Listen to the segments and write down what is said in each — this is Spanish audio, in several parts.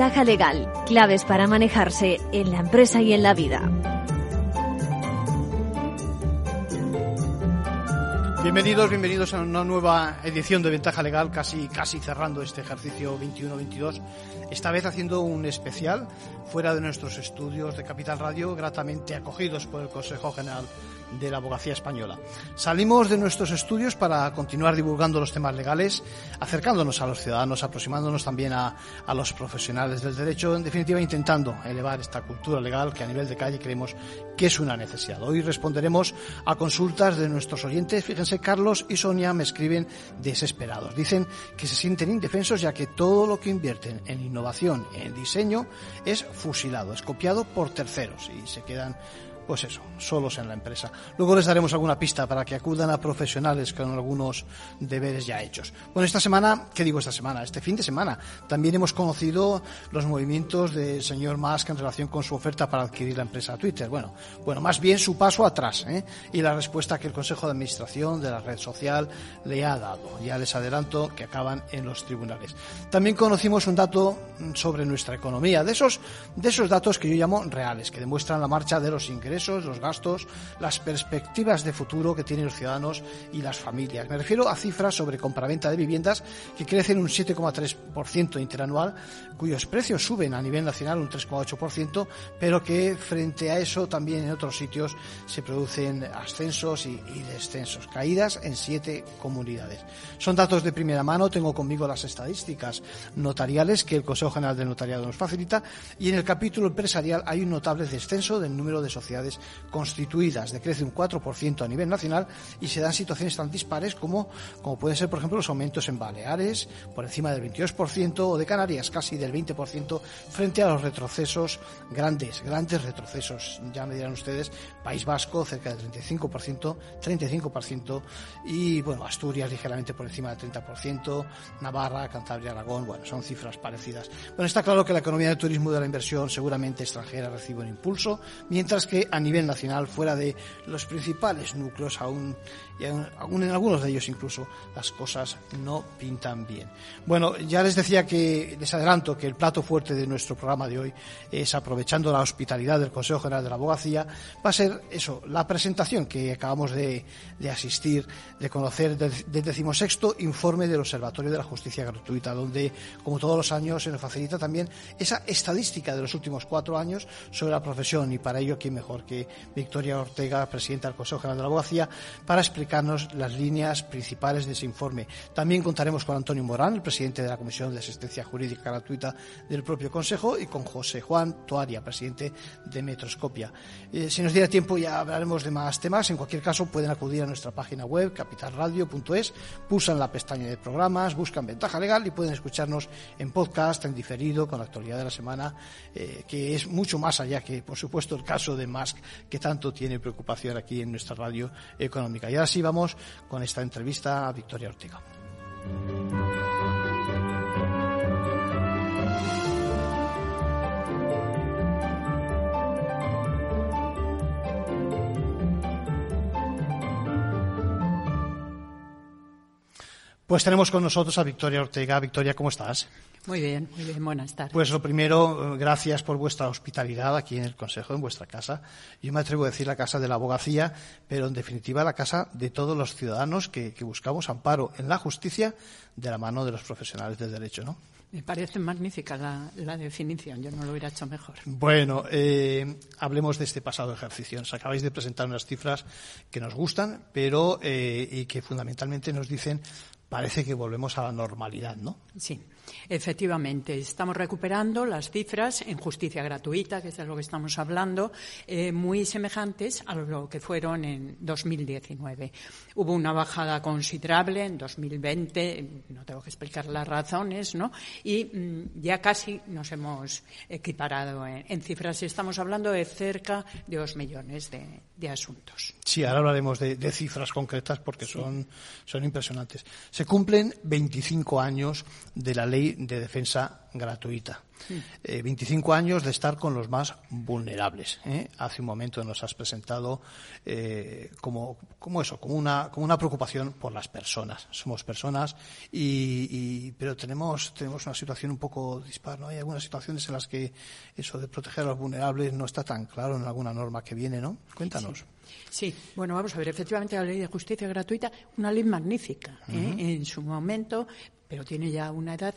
Ventaja legal, claves para manejarse en la empresa y en la vida. Bienvenidos, bienvenidos a una nueva edición de Ventaja Legal, casi, casi cerrando este ejercicio 21-22. Esta vez haciendo un especial fuera de nuestros estudios de Capital Radio, gratamente acogidos por el Consejo General de la Abogacía Española. Salimos de nuestros estudios para continuar divulgando los temas legales, acercándonos a los ciudadanos, aproximándonos también a, a los profesionales del derecho, en definitiva intentando elevar esta cultura legal que a nivel de calle creemos que es una necesidad. Hoy responderemos a consultas de nuestros oyentes. Fíjense, Carlos y Sonia me escriben desesperados. Dicen que se sienten indefensos ya que todo lo que invierten en innovación, en diseño, es fusilado, es copiado por terceros y se quedan pues eso, solos en la empresa. Luego les daremos alguna pista para que acudan a profesionales con algunos deberes ya hechos. Bueno, esta semana, ¿qué digo esta semana? Este fin de semana también hemos conocido los movimientos del señor Musk en relación con su oferta para adquirir la empresa Twitter. Bueno, bueno, más bien su paso atrás ¿eh? y la respuesta que el Consejo de Administración de la red social le ha dado. Ya les adelanto que acaban en los tribunales. También conocimos un dato sobre nuestra economía, de esos, de esos datos que yo llamo reales, que demuestran la marcha de los ingresos los gastos, las perspectivas de futuro que tienen los ciudadanos y las familias. Me refiero a cifras sobre compraventa de viviendas que crecen un 7,3% interanual, cuyos precios suben a nivel nacional un 3,8%, pero que frente a eso también en otros sitios se producen ascensos y, y descensos, caídas en siete comunidades. Son datos de primera mano, tengo conmigo las estadísticas notariales que el Consejo General del Notariado nos facilita y en el capítulo empresarial hay un notable descenso del número de sociedades constituidas, decrece un 4% a nivel nacional y se dan situaciones tan dispares como, como pueden ser, por ejemplo, los aumentos en Baleares, por encima del 22%, o de Canarias, casi del 20%, frente a los retrocesos grandes, grandes retrocesos. Ya me dirán ustedes, País Vasco, cerca del 35%, 35%, y, bueno, Asturias ligeramente por encima del 30%, Navarra, Cantabria, Aragón, bueno, son cifras parecidas. Bueno, está claro que la economía del turismo y de la inversión seguramente extranjera recibe un impulso, mientras que a nivel nacional, fuera de los principales núcleos, aún, y aún en algunos de ellos incluso, las cosas no pintan bien. Bueno, ya les decía que, les adelanto que el plato fuerte de nuestro programa de hoy es, aprovechando la hospitalidad del Consejo General de la Abogacía, va a ser eso, la presentación que acabamos de, de asistir, de conocer del, del decimosexto informe del Observatorio de la Justicia Gratuita, donde, como todos los años, se nos facilita también esa estadística de los últimos cuatro años sobre la profesión y para ello, ¿quién mejor que Victoria Ortega, presidenta del Consejo General de la Abogacía, para explicarnos las líneas principales de ese informe. También contaremos con Antonio Morán, el presidente de la Comisión de Asistencia Jurídica Gratuita del propio Consejo, y con José Juan Toaria, presidente de Metroscopia. Eh, si nos diera tiempo ya hablaremos de más temas. En cualquier caso, pueden acudir a nuestra página web, capitalradio.es, pulsan la pestaña de programas, buscan Ventaja Legal y pueden escucharnos en podcast, en diferido, con la actualidad de la semana, eh, que es mucho más allá que, por supuesto, el caso de Musk que tanto tiene preocupación aquí en nuestra radio económica. Y ahora vamos con esta entrevista a Victoria Ortega. Pues tenemos con nosotros a Victoria Ortega. Victoria, ¿cómo estás? Muy bien, muy bien, buenas tardes. Pues lo primero, gracias por vuestra hospitalidad aquí en el Consejo, en vuestra casa. Yo me atrevo a decir la casa de la abogacía, pero en definitiva la casa de todos los ciudadanos que, que buscamos amparo en la justicia de la mano de los profesionales del derecho, ¿no? Me parece magnífica la, la, definición, yo no lo hubiera hecho mejor. Bueno, eh, hablemos de este pasado ejercicio. Nos acabáis de presentar unas cifras que nos gustan, pero eh, y que fundamentalmente nos dicen parece que volvemos a la normalidad, ¿no? Sí. Efectivamente, estamos recuperando las cifras en justicia gratuita, que es de lo que estamos hablando, eh, muy semejantes a lo que fueron en 2019. Hubo una bajada considerable en 2020, no tengo que explicar las razones, ¿no? Y mm, ya casi nos hemos equiparado en, cifras. Estamos hablando de cerca de dos millones de, asuntos. Sí, ahora hablaremos de, cifras concretas porque son, son impresionantes. Se cumplen 25 años de la ley de defensa gratuita. 25 eh, años de estar con los más vulnerables. ¿eh? Hace un momento nos has presentado eh, como, como, eso, como una, como una preocupación por las personas. Somos personas, y, pero tenemos, tenemos una situación un poco dispar. ¿no? Hay algunas situaciones en las que eso de proteger a los vulnerables no está tan claro en alguna norma que viene. ¿no? Cuéntanos. Sí. bueno, vamos a ver. Efectivamente, la ley de justicia gratuita, una ley magnífica. En su momento pero tiene ya una edad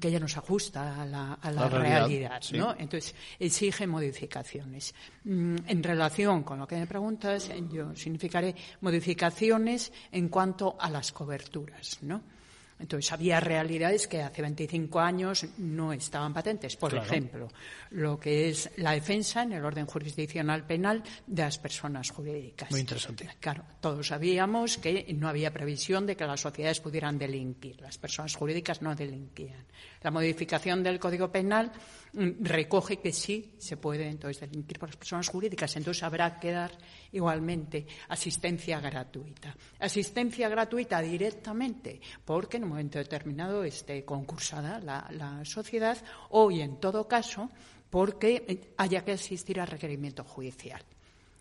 que ya nos ajusta a la, realidad, ¿no? Entonces, exige modificaciones. Mm, en relación con lo que me preguntas, yo significaré modificaciones en cuanto a las coberturas, ¿no? Entonces, había realidades que hace 25 años no estaban patentes. Por ejemplo, lo que es la defensa en el orden jurisdiccional penal de las personas jurídicas. Muy interesante. Claro, todos sabíamos que no había previsión de que las sociedades pudieran delinquir. Las personas jurídicas no delinquían. La modificación del Código Penal mm, recoge que sí se puede entonces delinquir por las personas jurídicas. Entonces habrá que dar igualmente asistencia gratuita. Asistencia gratuita directamente, porque en un momento determinado esté concursada la, la sociedad o, y en todo caso, porque haya que asistir al requerimiento judicial.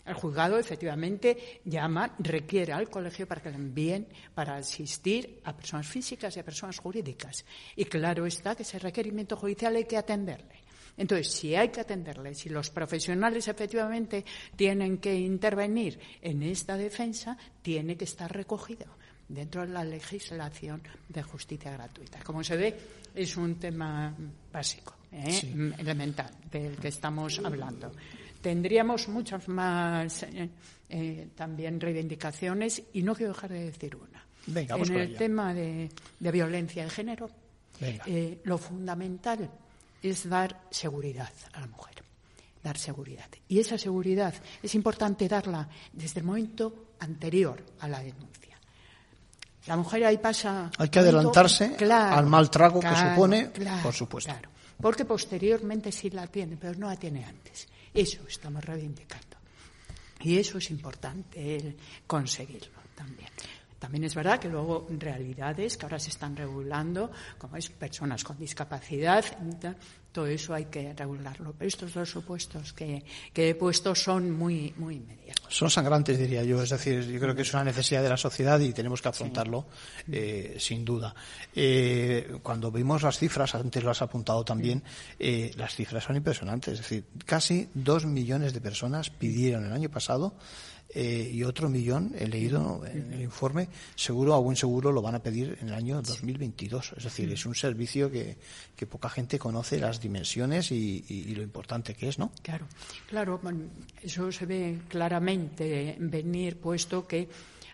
El juzgado efectivamente llama, requiere al colegio para que le envíen para asistir a personas físicas y a personas jurídicas. Y claro está que ese requerimiento judicial hay que atenderle. Entonces, si hay que atenderle, si los profesionales efectivamente tienen que intervenir en esta defensa, tiene que estar recogido dentro de la legislación de justicia gratuita. Como se ve, es un tema básico, ¿eh? elemental, del que estamos hablando. Tendríamos muchas más eh, eh, también reivindicaciones y no quiero dejar de decir una. en el tema de, violencia de género, eh, lo fundamental es dar seguridad a la mujer. Dar seguridad. Y esa seguridad es importante darla desde el momento anterior a la denuncia. La mujer ahí pasa. Hay que adelantarse al mal trago que supone, por supuesto. Porque posteriormente sí la tiene, pero no la tiene antes. Eso estamos reivindicando. Y eso es importante conseguirlo también. También es verdad que luego realidades que ahora se están regulando, como es personas con discapacidad, todo eso hay que regularlo. Pero estos dos supuestos que, he puesto son muy, muy inmediatos. Son sangrantes, diría yo. Es decir, yo creo que es una necesidad de la sociedad y tenemos que afrontarlo eh, sin duda. Eh, cuando vimos las cifras, antes lo has apuntado también, eh, las cifras son impresionantes. Es decir, casi dos millones de personas pidieron el año pasado eh, y otro millón, he leído en el informe, seguro, a buen seguro lo van a pedir en el año 2022. Es decir, es un servicio que, que poca gente conoce las dimensiones y, y, lo importante que es, ¿no? Claro, claro, eso se ve claramente venir, puesto que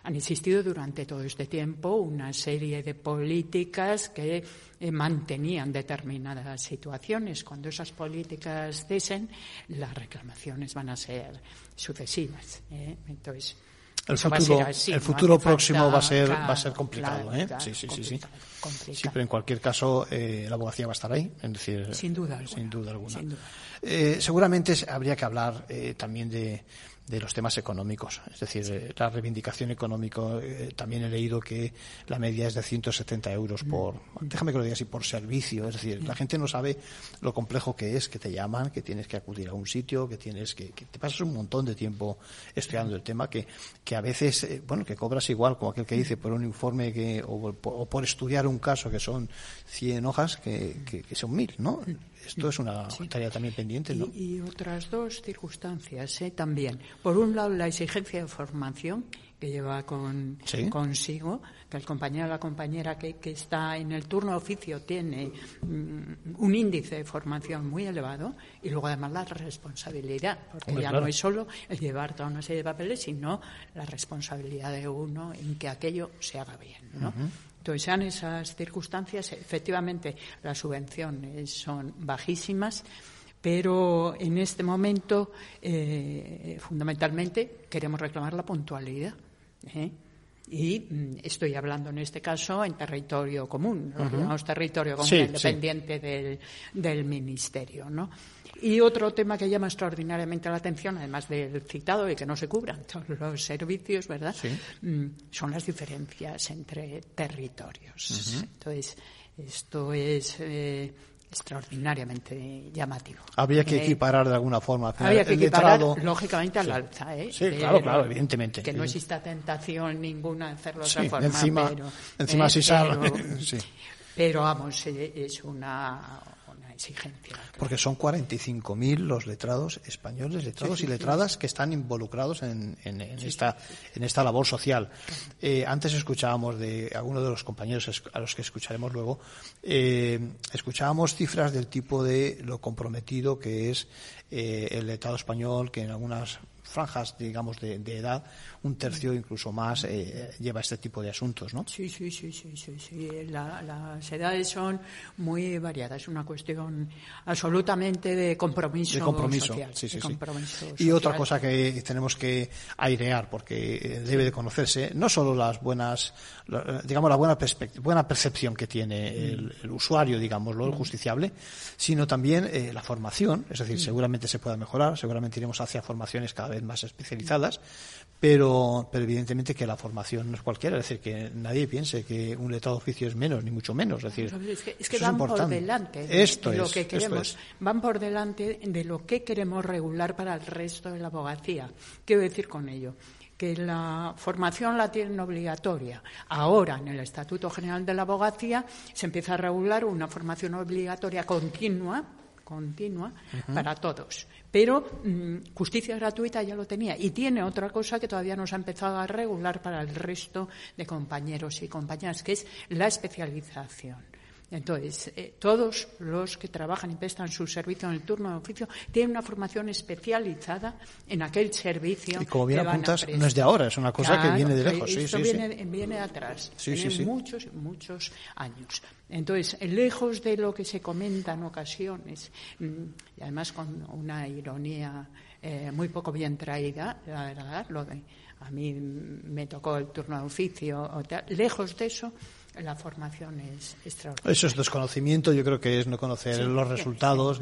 han existido durante todo este tiempo una serie de políticas que eh, mantenían determinadas situaciones. Cuando esas políticas cesen, las reclamaciones van a ser sucesivas. ¿eh? Entonces, el futuro, el futuro próximo va a ser va a ser complicado, ¿eh? sí, sí, sí, sí. Sí, pero en cualquier caso eh, la abogacía va a estar ahí, es decir, sin duda, sin duda alguna. Eh, seguramente habría que hablar también de de los temas económicos. Es decir, eh, la reivindicación económica, eh, también he leído que la media es de 170 euros mm. por, déjame que lo diga así, por servicio. Es decir, la gente no sabe lo complejo que es, que te llaman, que tienes que acudir a un sitio, que tienes que, que te pasas un montón de tiempo estudiando el tema, que, que a veces, eh, bueno, que cobras igual como aquel que dice por un informe que, o, por, estudiar un caso que son 100 hojas que, que, son mil, ¿no? Esto es una tarea también pendiente, ¿no? Y, otras dos circunstancias ¿eh? también. Por un lado, la exigencia de formación que lleva con, consigo, que el compañero o la compañera que, que, está en el turno de oficio tiene mm, un índice de formación muy elevado y luego además la responsabilidad, porque ya no es solo el llevar toda una serie de papeles, sino la responsabilidad de uno en que aquello se haga bien, ¿no? Entonces, sean esas circunstancias, efectivamente, las subvenciones son bajísimas, pero en este momento, eh, fundamentalmente, queremos reclamar la puntualidad. ¿eh? Y mm, estoy hablando en este caso en territorio común, lo que llamamos territorio común independiente Del, del, Ministerio. ¿no? Y otro tema que llama extraordinariamente la atención, además del citado y que no se cubran todos los servicios, ¿verdad? Mm, son las diferencias entre territorios. Entonces, esto es. Eh, extraordinariamente llamativo. Habría que eh, equiparar de alguna forma. Habría que equiparar, lógicamente, al alza. ¿eh? Sí, claro, claro, evidentemente. Que no exista tentación ninguna de hacerlo de otra forma. Encima, pero, encima si sale. Pero vamos, es una exigencia. Porque son 45.000 los letrados españoles, letrados y letradas que están involucrados en, esta, en esta labor social. Eh, antes escuchábamos de algunos de los compañeros a los que escucharemos luego, eh, escuchábamos cifras del tipo de lo comprometido que es eh, el letrado español, que en algunas franjas, digamos, de, edad, un tercio incluso más eh, lleva este tipo de asuntos, ¿no? Sí, sí, sí, sí, sí. las edades son muy variadas. Es una cuestión absolutamente de compromiso, de compromiso social. Sí, sí, sí. Y otra cosa que tenemos que airear, porque eh, debe de conocerse, no solo las buenas, digamos, la buena, buena percepción que tiene el, usuario, digámoslo, el justiciable, sino también eh, la formación. Es decir, seguramente se pueda mejorar, seguramente iremos hacia formaciones cada vez más especializadas, pero, pero evidentemente que la formación no es cualquiera, es decir, que nadie piense que un letrado oficio es menos, ni mucho menos. Es, decir, es que, van por delante de, lo que queremos, van por delante de lo que queremos regular para el resto de la abogacía. Quiero decir con ello que la formación la tienen obligatoria. Ahora, en el Estatuto General de la Abogacía, se empieza a regular una formación obligatoria continua continua para todos. Pero mm, justicia gratuita ya lo tenía. Y tiene otra cosa que todavía no se ha empezado a regular para el resto de compañeros y compañeras, que es la especialización. Entonces, eh, todos los que trabajan y prestan su servicio en el turno de oficio tienen una formación especializada en aquel servicio. Y como bien apuntas, no es de ahora, es una cosa que viene de lejos. Sí, esto viene, viene, de atrás, viene muchos, muchos años. Entonces, lejos de lo que se comenta en ocasiones, mm, y además con una ironía eh, muy poco bien traída, la verdad, lo de a mí me tocó el turno de oficio, lejos de eso, la formación es extraordinaria. Eso es desconocimiento, yo creo que es no conocer los resultados,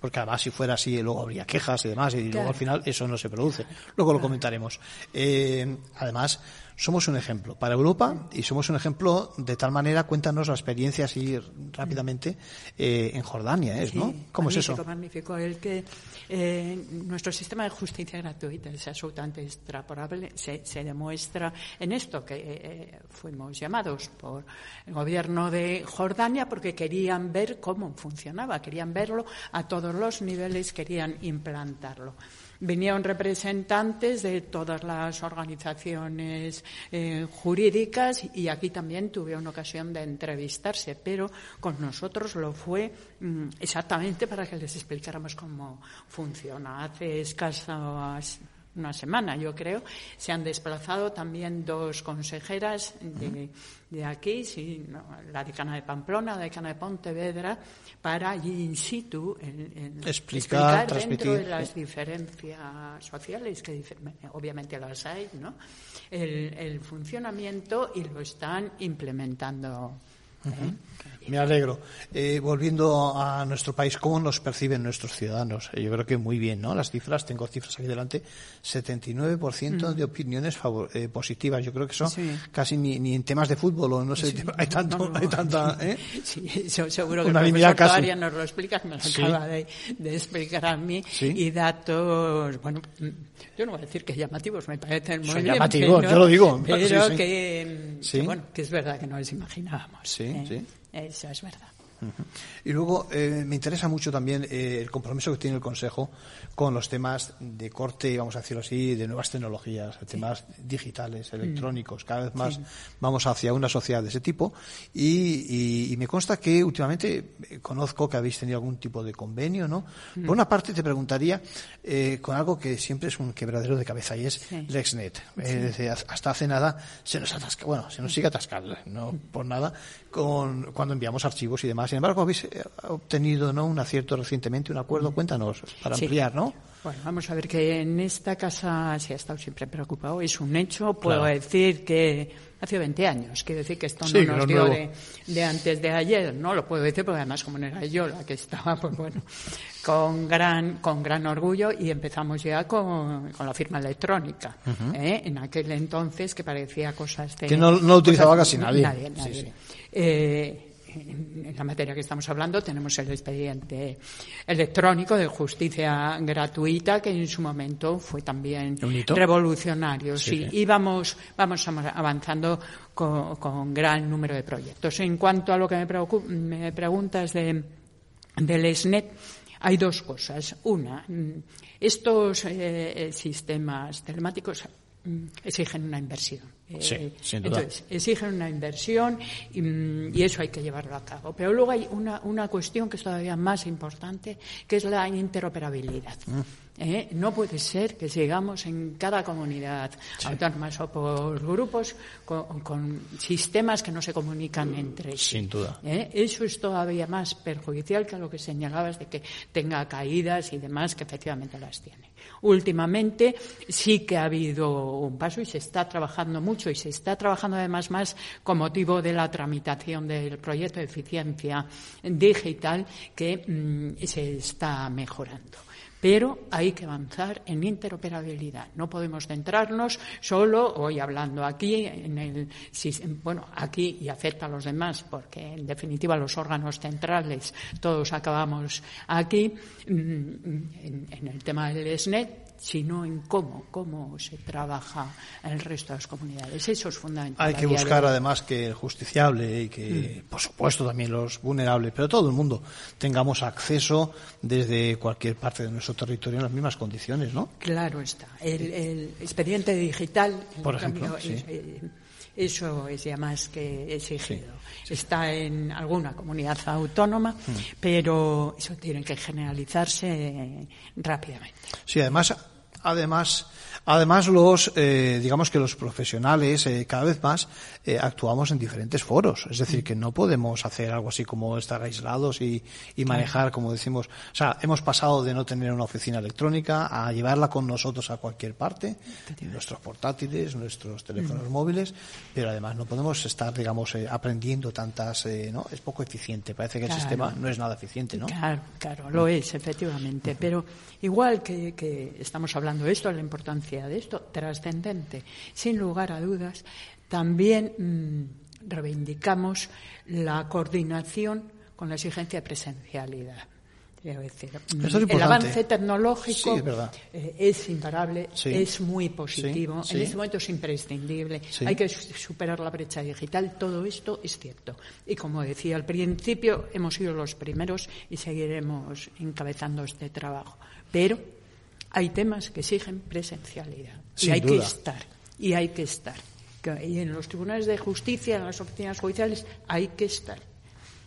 porque además si fuera así luego habría quejas y demás, y luego al final eso no se produce. Luego lo comentaremos. Eh, además, somos un ejemplo para Europa y somos un ejemplo de tal manera, cuéntanos la experiencia así rápidamente eh, en Jordania, ¿es, ¿no? ¿Cómo es eso? Magnífico, el que eh, nuestro sistema de justicia gratuita es absolutamente extrapolable, se, demuestra en esto que eh, fuimos llamados por el gobierno de Jordania porque querían ver cómo funcionaba, querían verlo a todos los niveles, querían implantarlo vinieron representantes de todas las organizaciones eh, jurídicas y aquí también tuve una ocasión de entrevistarse, pero con nosotros lo fue mm, exactamente para que les explicáramos cómo funciona. Hace escasas una semana, yo creo, se han desplazado también dos consejeras de, aquí, sí, la decana de Pamplona, la decana de Pontevedra, para allí in situ explicar, dentro de las diferencias sociales, que obviamente las hay, ¿no? el, el funcionamiento y lo están implementando me alegro. Eh, volviendo a nuestro país, ¿cómo nos perciben nuestros ciudadanos? Eh, yo creo que muy bien, ¿no? Las cifras, tengo cifras aquí delante, 79% de opiniones eh, positivas. Yo creo que son casi ni, en temas de fútbol o no sé, hay tanto, hay tanta, ¿eh? Sí, seguro que el profesor nos lo explica, me lo acaba de, explicar a mí. Y datos, bueno, yo no voy a decir que llamativos, me parecen muy llamativos, yo lo digo. Pero que, que, bueno, que es verdad que no les imaginábamos. Sí, sí. Eso es verdad. Y luego eh, me interesa mucho también eh, el compromiso que tiene el Consejo con los temas de corte, vamos a decirlo así, de nuevas tecnologías, temas digitales, electrónicos. Cada vez más vamos hacia una sociedad de ese tipo. Y, me consta que últimamente eh, conozco que habéis tenido algún tipo de convenio, ¿no? Por una parte te preguntaría con algo que siempre es un quebradero de cabeza y es LexNet. hasta hace nada se nos atasca, bueno, se nos sigue atascando, no por nada, con, cuando enviamos archivos y demás. Sin embargo, habéis eh, obtenido ¿no? un acierto recientemente, un acuerdo. Cuéntanos, para ampliar, ¿no? Bueno, vamos a ver que en esta casa se ha estado siempre preocupado. Es un hecho. Puedo decir que hace 20 años. Quiero decir que esto no nos dio de, antes de ayer. No lo puedo decir porque además como no era yo la que estaba, pues bueno, con gran, con gran orgullo y empezamos ya con, con la firma electrónica. ¿eh? En aquel entonces que parecía cosas de... Que no, no utilizaba casi nadie. Nadie, nadie. Eh, en la materia que estamos hablando tenemos el expediente electrónico de justicia gratuita que en su momento fue también revolucionario. Sí, y vamos, vamos avanzando con, gran número de proyectos. En cuanto a lo que me, me preguntas de, del SNET, hay dos cosas. Una, mm, estos eh, sistemas telemáticos exigen una inversión Sí, eh, Entonces, exigen una inversión mm, y, eso hay que llevarlo a cabo. Pero luego hay una, una cuestión que es todavía más importante, que es la interoperabilidad. Mm. ¿Eh? No puede ser que sigamos en cada comunidad autónoma o por grupos con, sistemas que no se comunican entre sí. Sin duda. ¿Eh? Eso es todavía más perjudicial que lo que señalabas de que tenga caídas y demás, que efectivamente las tiene. Últimamente. Sí que ha habido un paso y se está trabajando mucho y se está trabajando además más con motivo de la tramitación del proyecto de eficiencia digital que mm, se está mejorando pero hay que avanzar en interoperabilidad. No podemos centrarnos solo, hoy hablando aquí, en el, bueno, aquí y afecta a los demás, porque en definitiva los órganos centrales todos acabamos aquí, mm, en, el tema del SNET, sino en cómo, cómo se trabaja en el resto de las comunidades. Eso es fundamental. Hay que buscar además que el justiciable y que, mm. por supuesto, también los vulnerables, pero todo el mundo tengamos acceso desde cualquier parte de nuestro territorio en las mismas condiciones, ¿no? Claro está. El, expediente digital, por ejemplo, eh, eso es ya más que exigido. Está en alguna comunidad autónoma, mm. pero eso tiene que generalizarse rápidamente. Sí, además además, además los, eh, digamos que los profesionales eh, cada vez más eh, actuamos en diferentes foros. Es decir, que no podemos hacer algo así como estar aislados y, y manejar, como decimos. O sea, hemos pasado de no tener una oficina electrónica a llevarla con nosotros a cualquier parte, nuestros portátiles, nuestros teléfonos móviles, pero además no podemos estar, digamos, aprendiendo tantas, ¿no? Es poco eficiente. Parece que el sistema no es nada eficiente, ¿no? Claro, claro, lo es, efectivamente. Pero igual que, que estamos hablando esto, la importancia de esto, trascendente, sin lugar a dudas, también mm, reivindicamos la coordinación con la exigencia de presencialidad. Decir, mm, el avance tecnológico eh, es, imparable, es muy positivo, en este momento es imprescindible, hay que superar la brecha digital, todo esto es cierto. Y como decía al principio, hemos sido los primeros y seguiremos encabezando este trabajo. Pero hay temas que exigen presencialidad. Y hay que estar y hay que estar. Y en los tribunales de justicia en las oficinas judiciales hay que estar.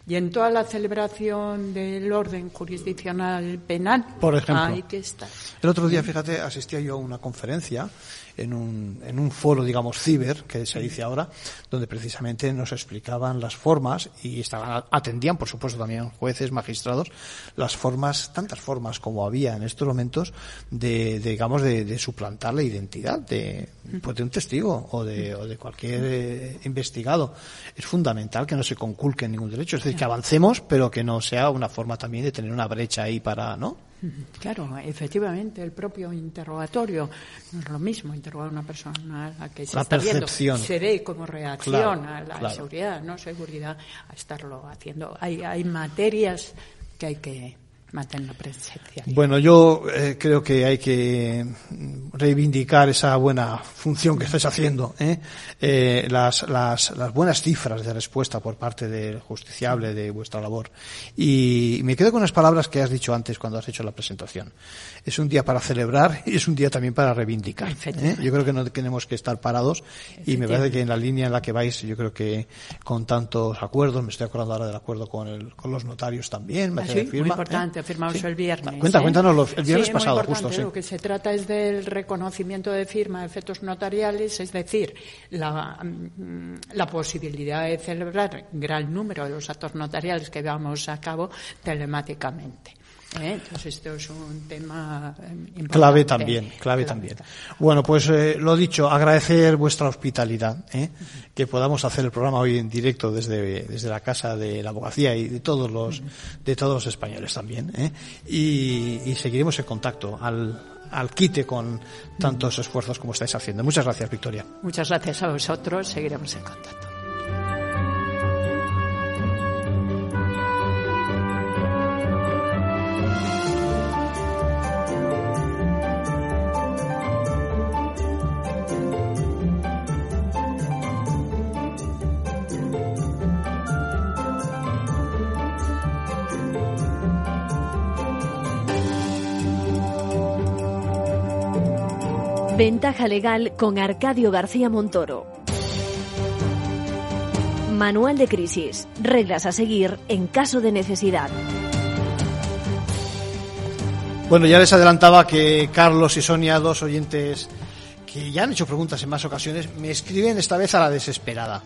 Y en toda la celebración del orden jurisdiccional penal Por ejemplo, hay que estar. El otro día fíjate asistía yo a una conferencia en un, en un foro, digamos, ciber, que se dice ahora, donde precisamente nos explicaban las formas y estaban, atendían, por supuesto, también jueces, magistrados, las formas, tantas formas como había en estos momentos de, digamos, de, suplantar la identidad de, pues, de un testigo o de, o de cualquier eh, investigado. Es fundamental que no se conculque ningún derecho, es decir, que avancemos, pero que no sea una forma también de tener una brecha ahí para, ¿no? Claro, efectivamente, el propio interrogatorio no es lo mismo interrogar a una persona a la que se está viendo, se ve como reacción a la seguridad, no seguridad, a estarlo haciendo. Hay, hay materias que hay que mantener la presencia. Bueno, yo eh, creo que hay que reivindicar esa buena función que estáis haciendo, ¿eh? Eh, las, las, las, buenas cifras de respuesta por parte del justiciable de vuestra labor. Y me quedo con las palabras que has dicho antes cuando has hecho la presentación. Es un día para celebrar y es un día también para reivindicar. ¿eh? Yo creo que no tenemos que estar parados y me parece que en la línea en la que vais, yo creo que con tantos acuerdos, me estoy acordando ahora del acuerdo con, el, con los notarios también, ah, sí, muy importante, firmamos el viernes. Cuenta, cuéntanos, el viernes sí, pasado, muy justo. Lo que se trata es del reconocimiento de firma de efectos notariales, es decir, la, mm, la posibilidad de celebrar gran número de los actos notariales que llevamos a cabo telemáticamente. ¿Eh? Entonces esto es un tema eh, importante. Clave también, clave, también. Bueno, pues eh, lo dicho, agradecer vuestra hospitalidad, ¿eh? que podamos hacer el programa hoy en directo desde, desde la casa de la abogacía y de todos los de todos los españoles también, ¿eh? y, y seguiremos en contacto al, al quite con tantos esfuerzos como estáis haciendo. Muchas gracias, Victoria. Muchas gracias a vosotros. Seguiremos en contacto. Ventaja legal con Arcadio García Montoro. Manual de crisis. Reglas a seguir en caso de necesidad. Bueno, ya les adelantaba que Carlos y Sonia, dos oyentes que ya han hecho preguntas en más ocasiones, me escriben esta vez a la desesperada.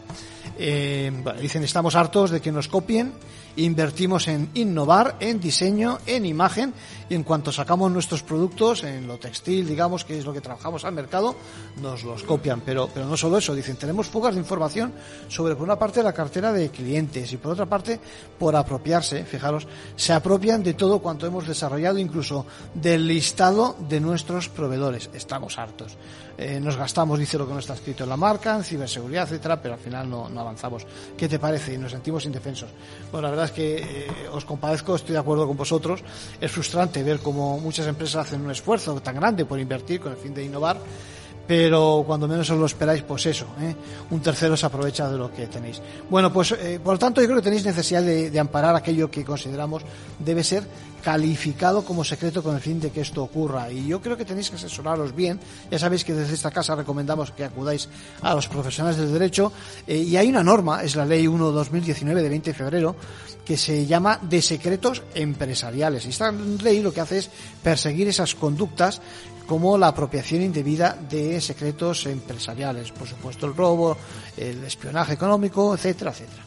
Eh, bueno, dicen, estamos hartos de que nos copien, invertimos en innovar, en diseño, en imagen, y en cuanto sacamos nuestros productos, en lo textil, digamos, que es lo que trabajamos al mercado, nos los copian. Pero, pero no solo eso, dicen, tenemos fugas de información sobre, por una parte, la cartera de clientes y por otra parte, por apropiarse, fijaros, se apropian de todo cuanto hemos desarrollado, incluso del listado de nuestros proveedores. Estamos hartos. Eh, nos gastamos, dice lo que no está escrito en la marca, en ciberseguridad, etcétera, pero al final no, no avanzamos. ¿Qué te parece? Y nos sentimos indefensos. Bueno, la verdad es que eh, os compadezco, estoy de acuerdo con vosotros. Es frustrante ver cómo muchas empresas hacen un esfuerzo tan grande por invertir con el fin de innovar pero cuando menos os lo esperáis, pues eso, ¿eh? un tercero se aprovecha de lo que tenéis. Bueno, pues eh, por lo tanto yo creo que tenéis necesidad de, de, amparar aquello que consideramos debe ser calificado como secreto con el fin de que esto ocurra. Y yo creo que tenéis que asesoraros bien. Ya sabéis que desde esta casa recomendamos que acudáis a los profesionales del derecho. Eh, y hay una norma, es la Ley 1-2019 de 20 de febrero, que se llama de secretos empresariales. Y esta ley lo que hace es perseguir esas conductas como la apropiación indebida de secretos empresariales, por supuesto el robo, el espionaje económico, etcétera, etcétera.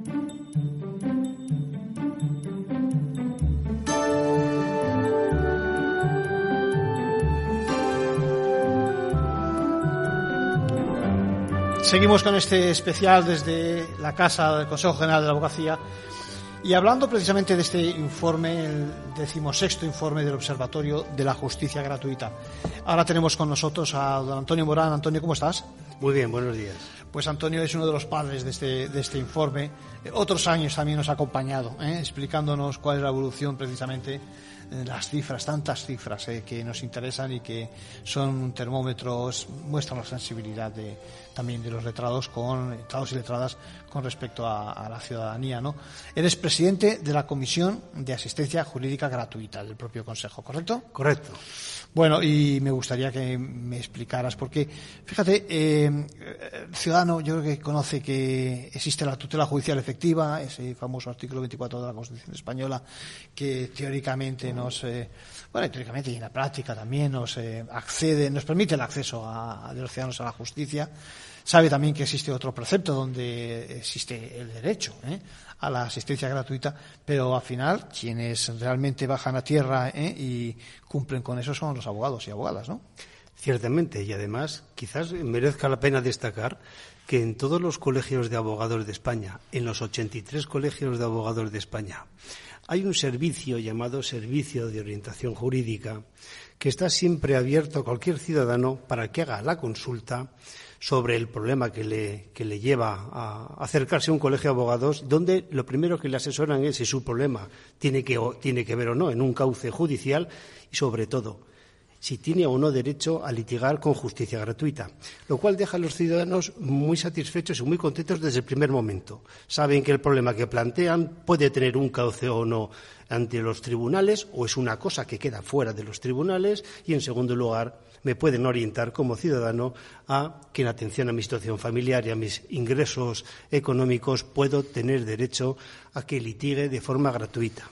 Seguimos con este especial desde la Casa del Consejo General de la Abogacía y hablando precisamente de este informe, el decimosexto informe del Observatorio de la Justicia Gratuita. Ahora tenemos con nosotros a don Antonio Morán. Antonio, ¿cómo estás? Muy bien, buenos días. Pues Antonio es uno de los padres de este, de este informe. Otros años también nos ha acompañado, ¿eh? explicándonos cuál es la evolución precisamente las cifras, tantas cifras eh, que nos interesan y que son termómetros, muestran la sensibilidad de, también de los letrados con letrados y letradas con respecto a, a, la ciudadanía, ¿no? Eres presidente de la Comisión de Asistencia Jurídica Gratuita del propio Consejo, ¿correcto? Correcto. Bueno, y me gustaría que me explicaras, porque, fíjate, eh, el ciudadano yo creo que conoce que existe la tutela judicial efectiva, ese famoso artículo 24 de la Constitución Española, que teóricamente nos, eh, bueno, teóricamente y en la práctica también nos eh, accede, nos permite el acceso a, de los ciudadanos a la justicia. Sabe también que existe otro precepto donde existe el derecho ¿eh? a la asistencia gratuita, pero al final quienes realmente bajan a tierra y cumplen con eso son los abogados y abogadas, ¿no? Ciertamente, y además quizás merezca la pena destacar que en todos los colegios de abogados de España, en los 83 colegios de abogados de España, hay un servicio llamado Servicio de Orientación Jurídica que está siempre abierto a cualquier ciudadano para que haga la consulta sobre el problema que le, lleva a acercarse a un colegio de abogados, donde lo primero que le asesoran es si su problema tiene que, tiene que ver o no en un cauce judicial y, sobre todo, si tiene o no derecho a litigar con justicia gratuita, lo cual deja a los ciudadanos muy satisfechos y muy contentos desde el primer momento. Saben que el problema que plantean puede tener un cauce o no ante los tribunales o es una cosa que queda fuera de los tribunales y, en segundo lugar, me pueden orientar como ciudadano a que en atención a mi situación familiar y a mis ingresos económicos puedo tener derecho a que litigue de forma gratuita.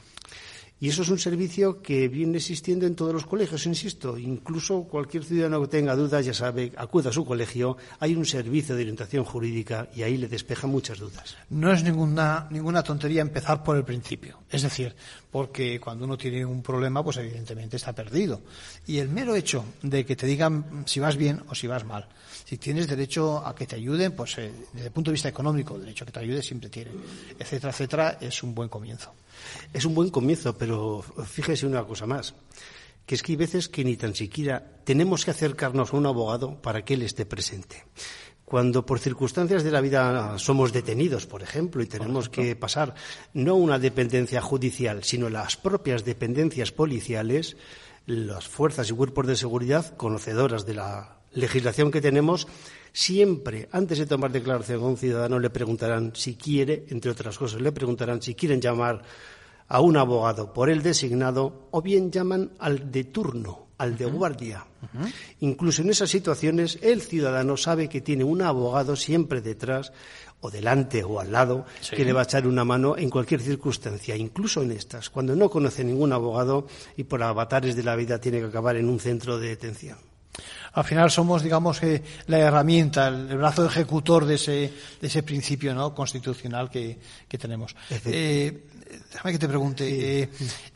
Y eso es un servicio que viene existiendo en todos los colegios, insisto. Incluso cualquier ciudadano que tenga dudas, ya sabe, acuda a su colegio. Hay un servicio de orientación jurídica y ahí le despeja muchas dudas. No es ninguna, ninguna tontería empezar por el principio. Es decir, porque cuando uno tiene un problema, pues evidentemente está perdido. Y el mero hecho de que te digan si vas bien o si vas mal, si tienes derecho a que te ayuden, pues eh, desde el punto de vista económico, el derecho a que te ayude siempre tiene, etcétera, etcétera, es un buen comienzo. Es un buen comienzo, pero fíjese una cosa más, que es que hay veces que ni tan siquiera tenemos que acercarnos a un abogado para que él esté presente. Cuando por circunstancias de la vida somos detenidos, por ejemplo, y tenemos que pasar no una dependencia judicial, sino las propias dependencias policiales, las fuerzas y cuerpos de seguridad, conocedoras de la legislación que tenemos, siempre, antes de tomar declaración a un ciudadano, le preguntarán si quiere, entre otras cosas, le preguntarán si quieren llamar a un abogado por el designado o bien llaman al de turno, al de guardia. Incluso en esas situaciones el ciudadano sabe que tiene un abogado siempre detrás o delante o al lado que le va a echar una mano en cualquier circunstancia, incluso en estas, cuando no conoce ningún abogado y por avatares de la vida tiene que acabar en un centro de detención al final somos, digamos, eh, la herramienta, el, brazo ejecutor de ese, de ese principio ¿no? constitucional que, que tenemos. Eh, déjame que te pregunte. Eh,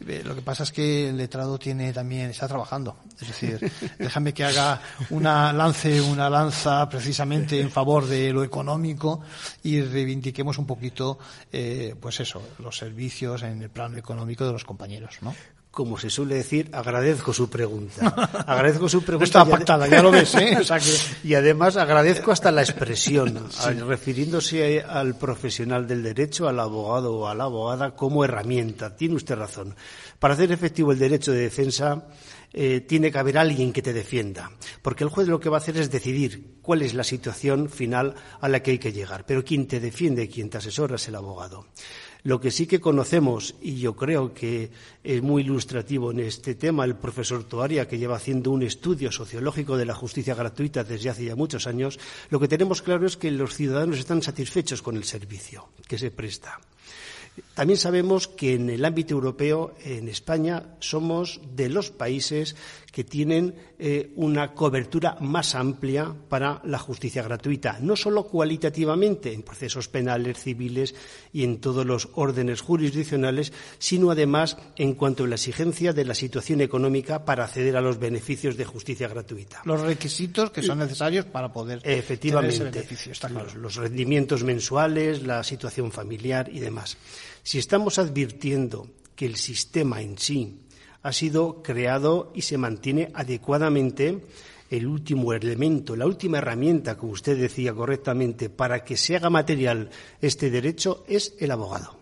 eh, lo que pasa es que el letrado tiene también está trabajando. Es decir, déjame que haga una lance una lanza precisamente en favor de lo económico y reivindiquemos un poquito, eh, pues eso, los servicios en el plano económico de los compañeros, ¿no? Como se suele decir, agradezco su pregunta. Agradezco su pregunta. está pactada, ya lo ves, ¿eh? Y además agradezco hasta la expresión, refiriéndose al profesional del derecho, al abogado o a la abogada, como herramienta. Tiene usted razón. Para hacer efectivo el derecho de defensa, eh, tiene que haber alguien que te defienda, porque el juez lo que va a hacer es decidir cuál es la situación final a la que hay que llegar, pero quien te defiende, quien te asesora es el abogado. Lo que sí que conocemos, y yo creo que es muy ilustrativo en este tema, el profesor Toaria, que lleva haciendo un estudio sociológico de la justicia gratuita desde hace ya muchos años, lo que tenemos claro es que los ciudadanos están satisfechos con el servicio que se presta. También sabemos que en el ámbito europeo, en España, somos de los países que tienen eh, una cobertura más amplia para la justicia gratuita, no solo cualitativamente en procesos penales, civiles y en todos los órdenes jurisdiccionales, sino además en cuanto a la exigencia de la situación económica para acceder a los beneficios de justicia gratuita. Los requisitos que son necesarios para poder Efectivamente, tener ese beneficio, está claro. los rendimientos mensuales, la situación familiar y demás. Si estamos advirtiendo que el sistema en sí ha sido creado y se mantiene adecuadamente, el último elemento, la última herramienta, como usted decía correctamente, para que se haga material este derecho es el abogado.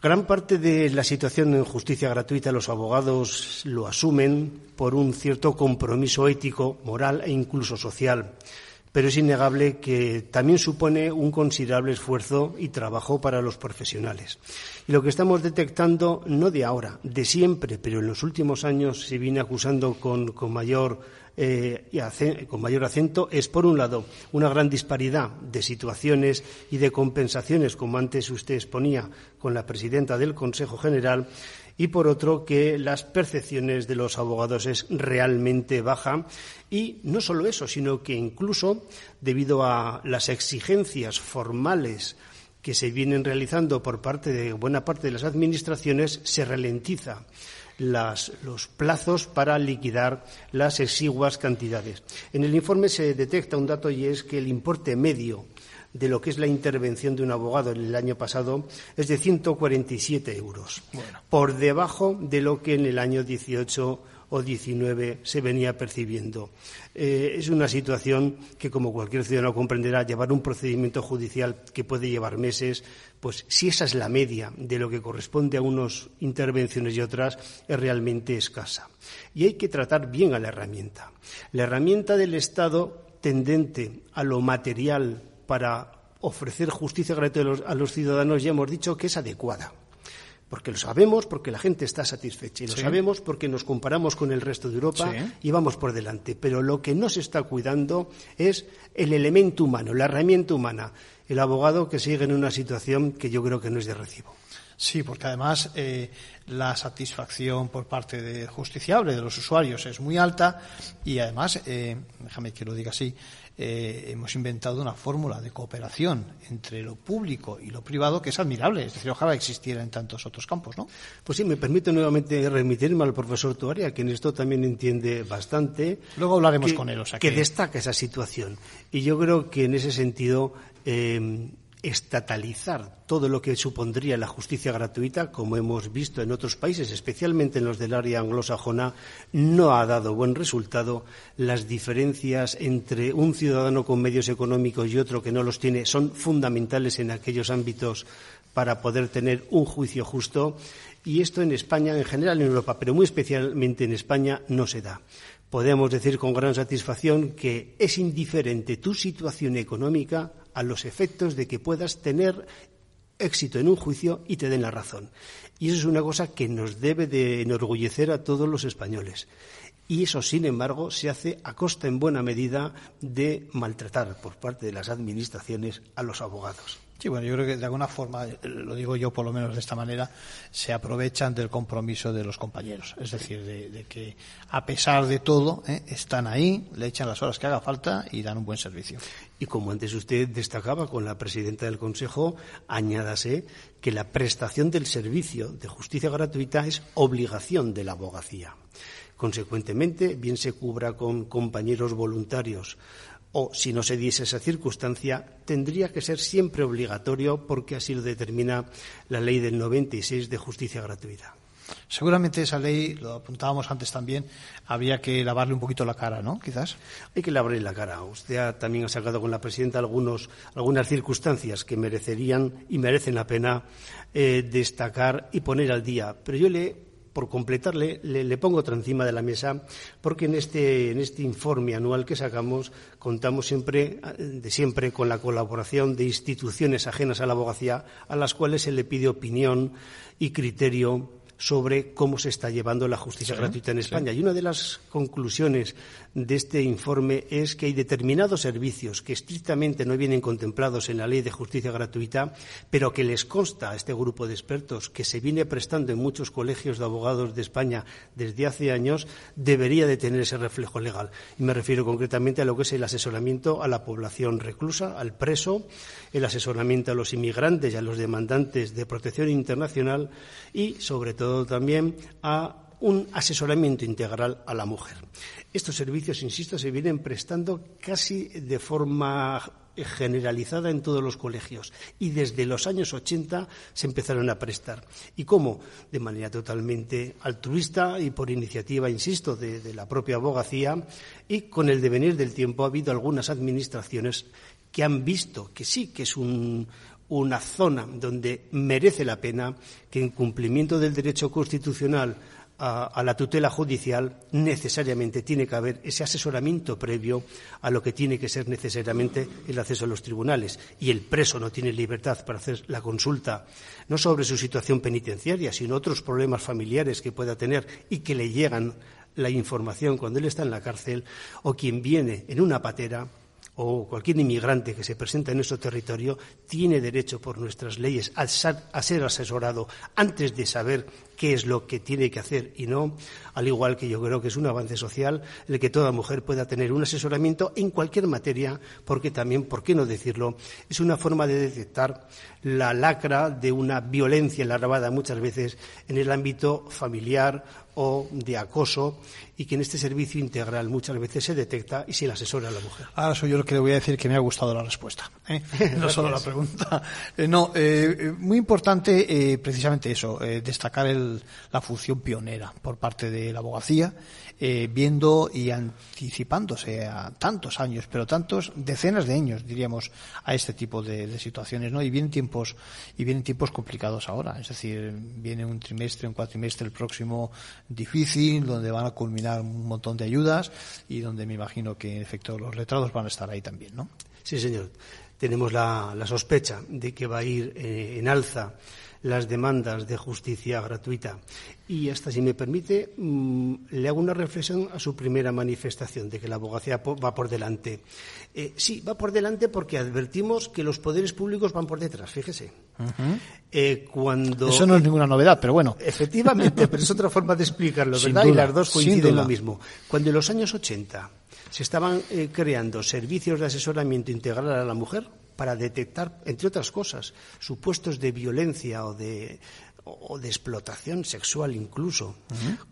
Gran parte de la situación en justicia gratuita los abogados lo asumen por un cierto compromiso ético, moral e incluso social pero es innegable que también supone un considerable esfuerzo y trabajo para los profesionales. Y lo que estamos detectando, no de ahora, de siempre, pero en los últimos años se viene acusando con, mayor eh, con mayor acento es, por un lado, una gran disparidad de situaciones y de compensaciones, como antes usted exponía con la presidenta del Consejo General, y por otro que las percepciones de los abogados es realmente baja y no solo eso, sino que incluso debido a las exigencias formales que se vienen realizando por parte de buena parte de las administraciones se ralentiza los plazos para liquidar las exiguas cantidades. En el informe se detecta un dato y es que el importe medio de lo que es la intervención de un abogado en el año pasado es de 147 euros, por debajo de lo que en el año 18 o 19 se venía percibiendo. Eh, es una situación que, como cualquier ciudadano comprenderá, llevar un procedimiento judicial que puede llevar meses, pues si esa es la media de lo que corresponde a unas intervenciones y otras, es realmente escasa. Y hay que tratar bien a la herramienta. La herramienta del Estado tendente a lo material para ofrecer justicia gratuita a los, ciudadanos ya hemos dicho que es adecuada. Porque lo sabemos, porque la gente está satisfecha. Y lo sabemos porque nos comparamos con el resto de Europa y vamos por delante. Pero lo que no se está cuidando es el elemento humano, la herramienta humana. El abogado que sigue en una situación que yo creo que no es de recibo. Sí, porque además eh, la satisfacción por parte del justiciable, de los usuarios, es muy alta y además, eh, déjame que lo diga así, eh, hemos inventado una fórmula de cooperación entre lo público y lo privado que es admirable. Es decir, ojalá existiera en tantos otros campos, ¿no? Pues sí, me permite nuevamente remitirme al profesor Tuaria, que en esto también entiende bastante. Luego hablaremos con él, o sea que... destaca esa situación. Y yo creo que en ese sentido estatalizar todo lo que supondría la justicia gratuita, como hemos visto en otros países, especialmente en los del área anglosajona, no ha dado buen resultado. Las diferencias entre un ciudadano con medios económicos y otro que no los tiene son fundamentales en aquellos ámbitos para poder tener un juicio justo. Y esto en España, en general en Europa, pero muy especialmente en España, no se da podemos decir con gran satisfacción que es indiferente tu situación económica a los efectos de que puedas tener éxito en un juicio y te den la razón. Y eso es una cosa que nos debe de enorgullecer a todos los españoles. Y eso, sin embargo, se hace a costa en buena medida de maltratar por parte de las administraciones a los abogados. Sí, bueno, yo creo que de alguna forma, lo digo yo por lo menos de esta manera, se aprovechan del compromiso de los compañeros. Es decir, de, que a pesar de todo, ¿eh? están ahí, le echan las horas que haga falta y dan un buen servicio. Y como antes usted destacaba con la presidenta del Consejo, añádase que la prestación del servicio de justicia gratuita es obligación de la abogacía. Consecuentemente, bien se cubra con compañeros voluntarios o, si no se diese esa circunstancia, tendría que ser siempre obligatorio porque así lo determina la ley del 96 de justicia gratuita. Seguramente esa ley, lo apuntábamos antes también, habría que lavarle un poquito la cara, ¿no? Quizás. Hay que lavarle la cara. Usted también ha sacado con la presidenta algunos, algunas circunstancias que merecerían y merecen la pena eh, destacar y poner al día. Pero yo le por completarle, le, pongo otra encima de la mesa, porque en este, en este informe anual que sacamos contamos siempre, de siempre con la colaboración de instituciones ajenas a la abogacía, a las cuales se le pide opinión y criterio sobre cómo se está llevando la justicia gratuita en España. Y una de las conclusiones de este informe es que hay determinados servicios que estrictamente no vienen contemplados en la ley de justicia gratuita, pero que les consta a este grupo de expertos que se viene prestando en muchos colegios de abogados de España desde hace años, debería de tener ese reflejo legal. Y me refiero concretamente a lo que es el asesoramiento a la población reclusa, al preso, el asesoramiento a los inmigrantes y a los demandantes de protección internacional y, sobre todo, también a un asesoramiento integral a la mujer. Estos servicios, insisto, se vienen prestando casi de forma generalizada en todos los colegios y desde los años 80 se empezaron a prestar. ¿Y cómo? De manera totalmente altruista y por iniciativa, insisto, de, la propia abogacía y con el devenir del tiempo ha habido algunas administraciones que han visto que sí, que es un, una zona donde merece la pena que en cumplimiento del derecho constitucional a, la tutela judicial necesariamente tiene que haber ese asesoramiento previo a lo que tiene que ser necesariamente el acceso a los tribunales. Y el preso no tiene libertad para hacer la consulta no sobre su situación penitenciaria, sino otros problemas familiares que pueda tener y que le llegan la información cuando él está en la cárcel o quien viene en una patera o cualquier inmigrante que se presenta en nuestro territorio tiene derecho por nuestras leyes a ser asesorado antes de saber qué es lo que tiene que hacer y no, al igual que yo creo que es un avance social el que toda mujer pueda tener un asesoramiento en cualquier materia, porque también, ¿por qué no decirlo?, es una forma de detectar la lacra de una violencia enlarvada muchas veces en el ámbito familiar o de acoso y que en este servicio integral muchas veces se detecta y se le asesora a la mujer. Ahora soy yo lo que le voy a decir que me ha gustado la respuesta, ¿eh? no solo la pregunta. Eh, no, eh, muy importante precisamente eso, destacar el la función pionera por parte de la abogacía, eh, viendo y anticipándose a tantos años, pero tantos decenas de años, diríamos, a este tipo de, situaciones, ¿no? Y vienen tiempos y vienen tiempos complicados ahora, es decir, viene un trimestre, un cuatrimestre el próximo difícil, donde van a culminar un montón de ayudas y donde me imagino que en efecto los letrados van a estar ahí también, ¿no? Sí, señor. Tenemos la, sospecha de que va a ir eh, en alza las demandas de justicia gratuita. Y hasta, si me permite, mm, le hago una reflexión a su primera manifestación de que la abogacía va por delante. Eh, sí, va por delante porque advertimos que los poderes públicos van por detrás, fíjese. Eh, cuando, Eso no es ninguna novedad, pero bueno. Efectivamente, pero es otra forma de explicarlo, ¿verdad? y las dos coinciden lo mismo. Cuando en los años 80 se estaban eh, creando servicios de asesoramiento integral a la mujer, para detectar, entre otras cosas, supuestos de violencia o de, o de explotación sexual incluso.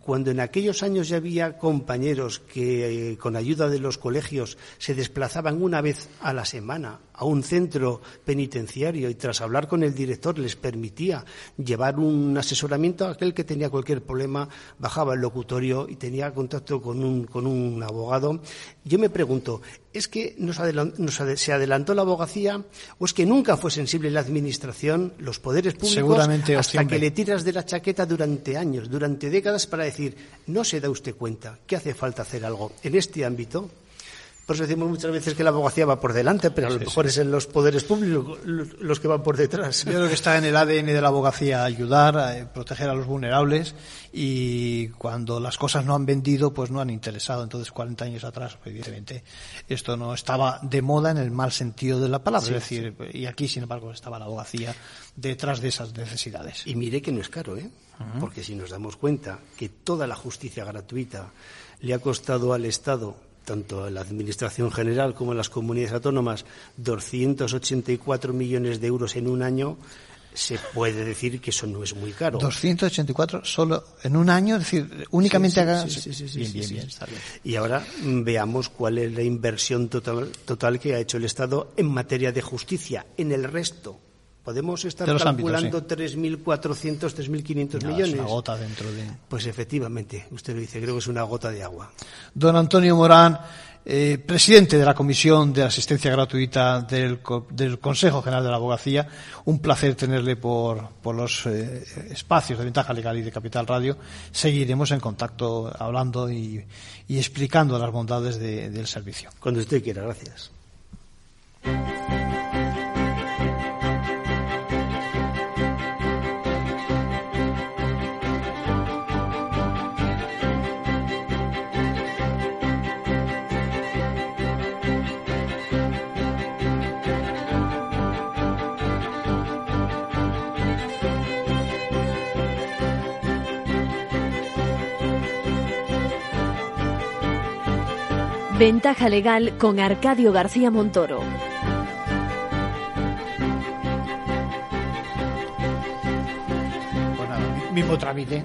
Cuando en aquellos años ya había compañeros que eh, con ayuda de los colegios se desplazaban una vez a la semana a un centro penitenciario y tras hablar con el director les permitía llevar un asesoramiento a aquel que tenía cualquier problema, bajaba el locutorio y tenía contacto con un, con un abogado. Yo me pregunto, ¿es que nos se adelantó la abogacía o es que nunca fue sensible la administración, los poderes públicos, hasta que le tiras de la chaqueta durante años, durante décadas para decir, no se da usted cuenta que hace falta hacer algo en este ámbito? Por eso decimos muchas veces que la abogacía va por delante, pero a lo mejor es en los poderes públicos los que van por detrás. Yo creo que está en el ADN de la abogacía ayudar, a eh, proteger a los vulnerables y cuando las cosas no han vendido, pues no han interesado. Entonces, 40 años atrás, pues, evidentemente, esto no estaba de moda en el mal sentido de la palabra. es decir, y aquí, sin embargo, estaba la abogacía detrás de esas necesidades. Y mire que no es caro, ¿eh? Porque si nos damos cuenta que toda la justicia gratuita le ha costado al Estado tanto en la Administración General como en las comunidades autónomas, 284 millones de euros en un año, se puede decir que eso no es muy caro. 284 solo en un año, es decir, únicamente haga. Sí, bien, bien, bien, Y ahora mm, veamos cuál es la inversión total, total que ha hecho el Estado en materia de justicia, en el resto. Podemos estar calculando 3.400, 3.500 millones. Es una gota dentro de. Pues efectivamente, usted lo dice, creo que es una gota de agua. Don Antonio Morán, eh, presidente de la Comisión de Asistencia Gratuita del, Consejo General de la Abogacía, un placer tenerle por, los eh, espacios de Ventaja Legal y de Capital Radio. Seguiremos en contacto hablando y, explicando las bondades del servicio. Cuando usted quiera, gracias. Ventaja legal con Arcadio García Montoro. Bueno, mismo trámite.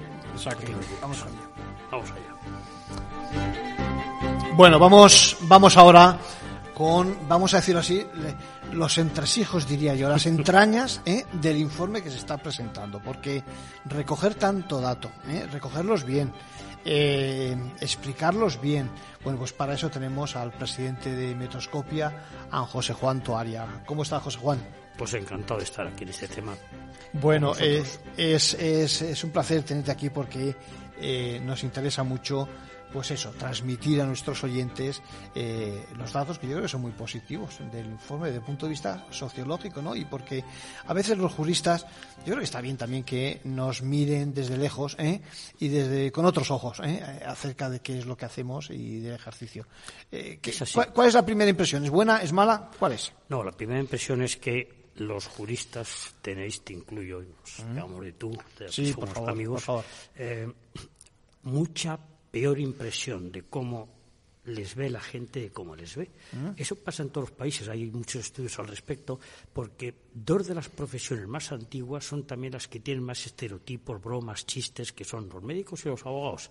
Vamos allá. Vamos allá. Bueno, vamos, vamos ahora con, vamos a decirlo así, los entresijos, diría yo, las entrañas ¿eh? del informe que se está presentando, porque recoger tanto dato, ¿eh? recogerlos bien, eh, explicarlos bien. Bueno, pues para eso tenemos al presidente de Metroscopia, a José Juan Toaria. ¿Cómo está José Juan? Pues encantado de estar aquí en este tema. Bueno, es, es, es, un placer tenerte aquí porque eh, nos interesa mucho pues eso, transmitir a nuestros oyentes eh, los datos que yo creo que son muy positivos del informe desde el punto de vista sociológico, ¿no? Y porque a veces los juristas, yo creo que está bien también que nos miren desde lejos ¿eh? y desde con otros ojos ¿eh? acerca de qué es lo que hacemos y del ejercicio. Eh, ¿cuál, es la primera impresión? ¿Es buena? ¿Es mala? ¿Cuál es? No, la primera impresión es que los juristas tenéis, te incluyo, nos de tú, sí, por favor, amigos, por favor. Eh, mucha peor impresión de cómo les ve la gente de cómo les ve. Mm. Eso pasa en todos los países, hay muchos estudios al respecto, porque dos de las profesiones más antiguas son también las que tienen más estereotipos, bromas, chistes, que son los médicos y los abogados.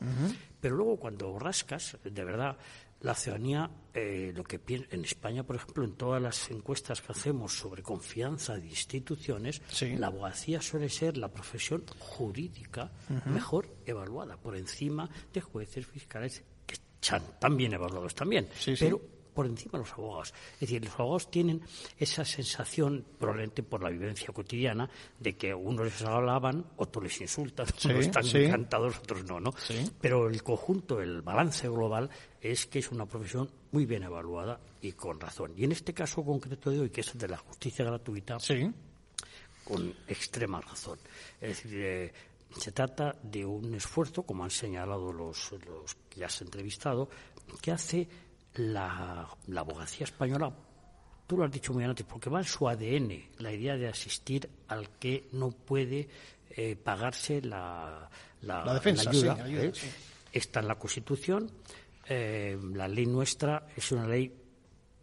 Pero luego cuando rascas, de verdad, la ciudadanía, eh, lo que en España, por ejemplo, en todas las encuestas que hacemos sobre confianza de instituciones, la abogacía suele ser la profesión jurídica mejor evaluada, por encima de jueces, fiscales, que están tan bien evaluados también. pero por encima de los abogados. Es decir, los abogados tienen esa sensación, probablemente por la vivencia cotidiana, de que unos les alaban, otros les insultan, unos están encantados, otros no, ¿no? Pero el conjunto, el balance global, es que es una profesión muy bien evaluada y con razón. Y en este caso concreto de hoy, que es de la justicia gratuita, con extrema razón. Es decir, eh, se trata de un esfuerzo, como han señalado los, los que has entrevistado, que hace la, abogacía española, tú lo has dicho muy antes, porque va en su ADN la idea de asistir al que no puede eh, pagarse la, la, defensa, ayuda. ¿eh? Está en la Constitución. Eh, la ley nuestra es una ley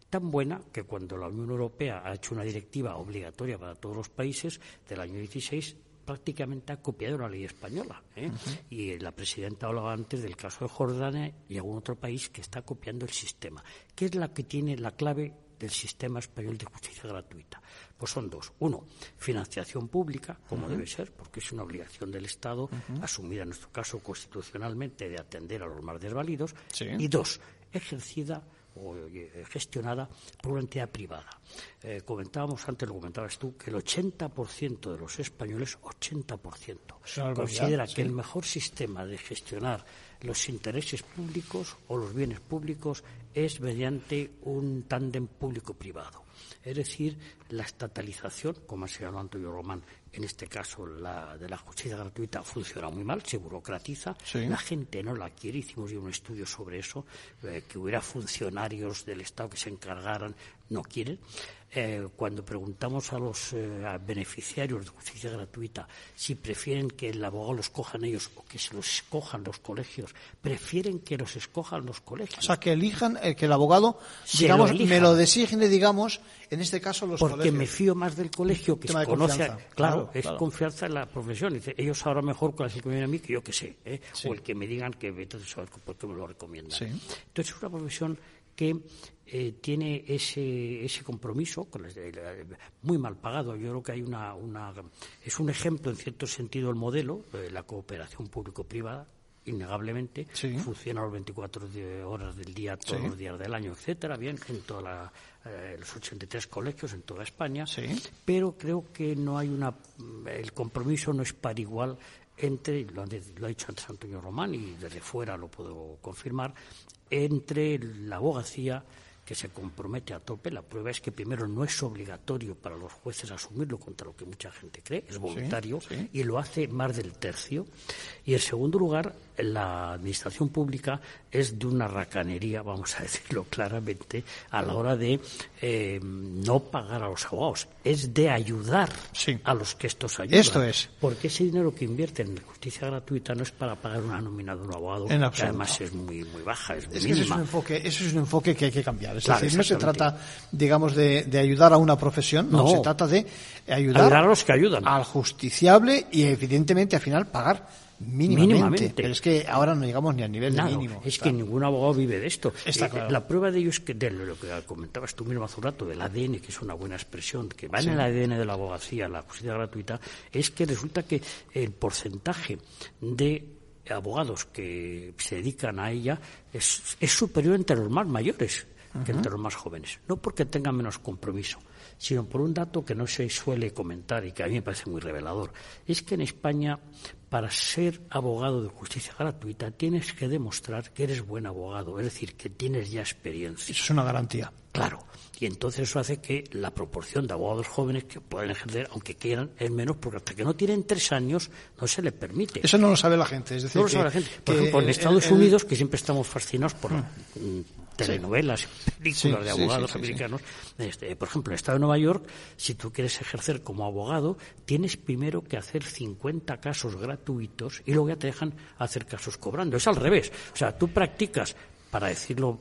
tan buena que cuando la Unión Europea ha hecho una directiva obligatoria para todos los países del año 16 prácticamente ha copiado la ley española. ¿eh? Y la presidenta hablaba antes del caso de Jordania y algún otro país que está copiando el sistema. ¿Qué es la que tiene la clave del sistema español de justicia gratuita? Pues son dos. Uno, financiación pública, como debe ser, porque es una obligación del Estado, asumida en nuestro caso constitucionalmente, de atender a los más desvalidos. Y dos, ejercida o eh, gestionada por una entidad privada. Eh, comentábamos antes, lo comentabas tú, que el 80% de los españoles, 80%, considera que el mejor sistema de gestionar los intereses públicos o los bienes públicos es mediante un tándem público-privado. Es decir, la estatalización, como ha señalado Antonio Román, en este caso la de la justicia gratuita funciona muy mal, se burocratiza, la gente no la quiere, hicimos un estudio sobre eso, eh, que hubiera funcionarios del Estado que se encargaran, no quieren. Eh, cuando preguntamos a los eh, beneficiarios de justicia gratuita si prefieren que el abogado los cojan ellos o que se los escojan los colegios, prefieren que los escojan los colegios. O sea, que elijan, que el abogado, digamos, me lo designe, digamos, en este caso los Porque me fío más del colegio que se conoce. Claro, es confianza en la profesión. Dice, ellos sabrán mejor cuál es el que viene a mí que yo que sé. ¿eh? O el que me digan que entonces por qué me lo recomiendan. Entonces es una profesión que eh, tiene ese, ese compromiso muy mal pagado. Yo creo que hay una, una es un ejemplo en cierto sentido el modelo de la cooperación público-privada innegablemente, funciona las 24 horas del día, todos los días del año, etcétera, bien, en todos eh, los 83 colegios en toda España, pero creo que no hay una, el compromiso no es para igual entre, lo, lo ha dicho antes Antonio Román y desde fuera lo puedo confirmar, entre la abogacía que se compromete a tope. La prueba es que primero no es obligatorio para los jueces asumirlo contra lo que mucha gente cree, es voluntario y lo hace más del tercio. Y en segundo lugar, la administración pública es de una racanería, vamos a decirlo claramente, a la hora de eh, no pagar a los abogados, es de ayudar a los que estos ayudan. Esto es. Porque ese dinero que invierten en justicia gratuita no es para pagar una nómina de un abogado, que además es muy, muy baja, es, es es un enfoque, eso es un enfoque que hay que cambiar. Es decir, no se trata, digamos, de, ayudar a una profesión, no, se trata de ayudar, a los que ayudan. Al justiciable y, evidentemente, al final pagar Mínimamente. Pero es que ahora no llegamos ni al nivel de mínimo. Es que ningún abogado vive de esto. Eh, la prueba de ello es que, de lo que comentabas tú mismo hace un rato, del ADN, que es una buena expresión, que va en el ADN de la abogacía, la justicia gratuita, es que resulta que el porcentaje de abogados que se dedican a ella es, es superior entre los más mayores que entre los más jóvenes. No porque tengan menos compromiso, sino por un dato que no se suele comentar y que a mí me parece muy revelador. Es que en España, para ser abogado de justicia gratuita, tienes que demostrar que eres buen abogado, es decir, que tienes ya experiencia. Eso es una garantía. Claro. Y entonces eso hace que la proporción de abogados jóvenes que pueden ejercer, aunque quieran, es menos, porque hasta que no tienen tres años no se les permite. Eso no lo sabe la gente. Es decir, no lo sabe la gente. Por ejemplo, en Estados Unidos, que siempre estamos fascinados por mm telenovelas, películas de abogados americanos. Este, por ejemplo, en el Estado de Nueva York, si tú quieres ejercer como abogado, tienes primero que hacer 50 casos gratuitos y luego ya te dejan hacer casos cobrando. Es al revés. O sea, tú practicas, para decirlo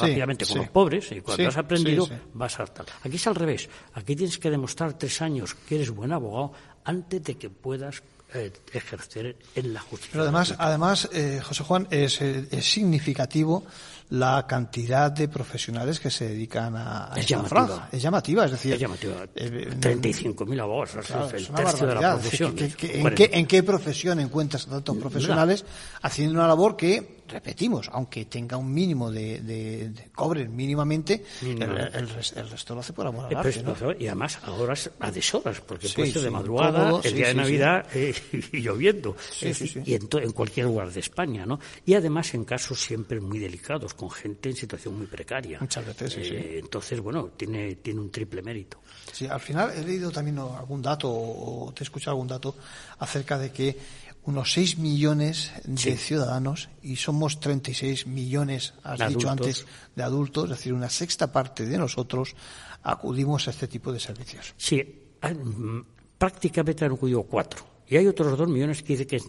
rápidamente, con los pobres, y cuando has aprendido, vas a tal. Aquí es al revés. Aquí tienes que demostrar tres años que eres buen abogado antes de que puedas eh, ejercer en la justicia. Pero además, además eh, José Juan, es, es significativo la cantidad de profesionales que se dedican a, es llamativa. Es llamativa, es decir... Es llamativa. 35.000 abogados, es el tercio de la profesión. en, qué, ¿En qué profesión encuentras tantos profesionales haciendo una labor que repetimos, aunque tenga un mínimo de, de, cobre mínimamente, el, resto lo hace por amor al arte, Y además ahora a deshoras, porque puede ser de madrugada, el día de Navidad eh, y lloviendo, y en, en, cualquier lugar de España, ¿no? Y además en casos siempre muy delicados, con gente en situación muy precaria. Muchas veces, eh, Entonces, bueno, tiene, tiene un triple mérito. Sí, al final he leído también algún dato, o te he escuchado algún dato, acerca de que unos 6 millones de ciudadanos y somos 36 millones, has dicho antes, de adultos, es decir, una sexta parte de nosotros acudimos a este tipo de servicios. Sí, mm, prácticamente han acudido cuatro. Y hay otros dos millones que dice que,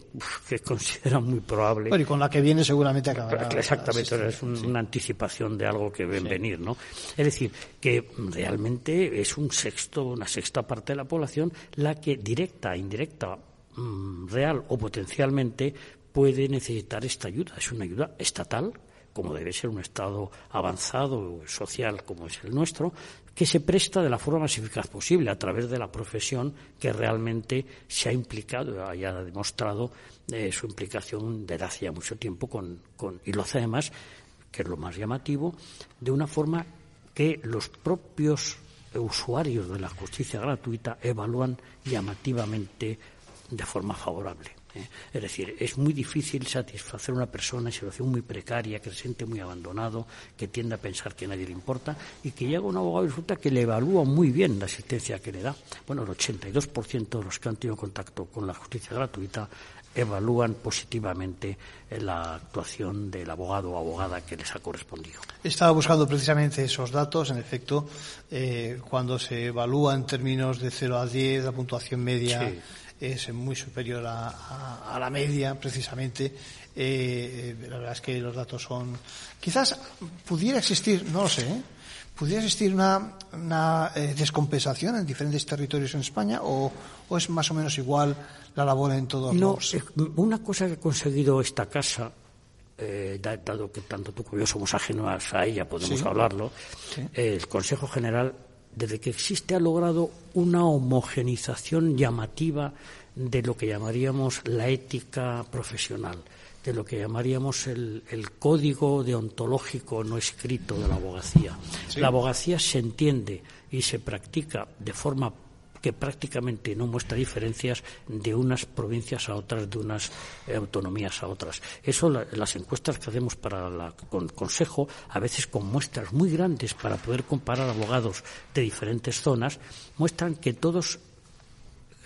que consideran muy probable. Bueno, y con la que viene seguramente acabará. Exactamente, es una anticipación de algo que ven venir, ¿no? Es decir, que realmente es un sexto, una sexta parte de la población la que directa indirecta real o potencialmente puede necesitar esta ayuda. Es una ayuda estatal, como debe ser un Estado avanzado, social como es el nuestro, que se presta de la forma más eficaz posible a través de la profesión que realmente se ha implicado y ha demostrado eh, su implicación desde hace mucho tiempo con, con, y lo hace además, que es lo más llamativo, de una forma que los propios usuarios de la justicia gratuita evalúan llamativamente de forma favorable. ¿eh? Es decir, es muy difícil satisfacer a una persona en situación muy precaria, que se siente muy abandonado, que tiende a pensar que nadie le importa y que llega un abogado y resulta que le evalúa muy bien la asistencia que le da. Bueno, el 82% de los que han tenido contacto con la justicia gratuita evalúan positivamente la actuación del abogado o abogada que les ha correspondido. Estaba buscando precisamente esos datos. En efecto, eh, cuando se evalúa en términos de 0 a 10, la puntuación media es muy superior a, la media, precisamente. Eh, la verdad es que los datos son. Quizás pudiera existir, no lo sé, ¿eh? pudiera existir una, descompensación en diferentes territorios en España o, o es más o menos igual la labor en todos no, los... Una cosa que ha conseguido esta casa, eh, dado que tanto tú como yo somos ajenos a ella, podemos hablarlo, el Consejo General, desde que existe, ha logrado una homogenización llamativa de lo que llamaríamos la ética profesional de lo que llamaríamos el, código deontológico no escrito de la abogacía. La abogacía se entiende y se practica de forma que prácticamente no muestra diferencias de unas provincias a otras, de unas eh, autonomías a otras. Eso, las encuestas que hacemos para el Consejo, a veces con muestras muy grandes para poder comparar abogados de diferentes zonas, muestran que todos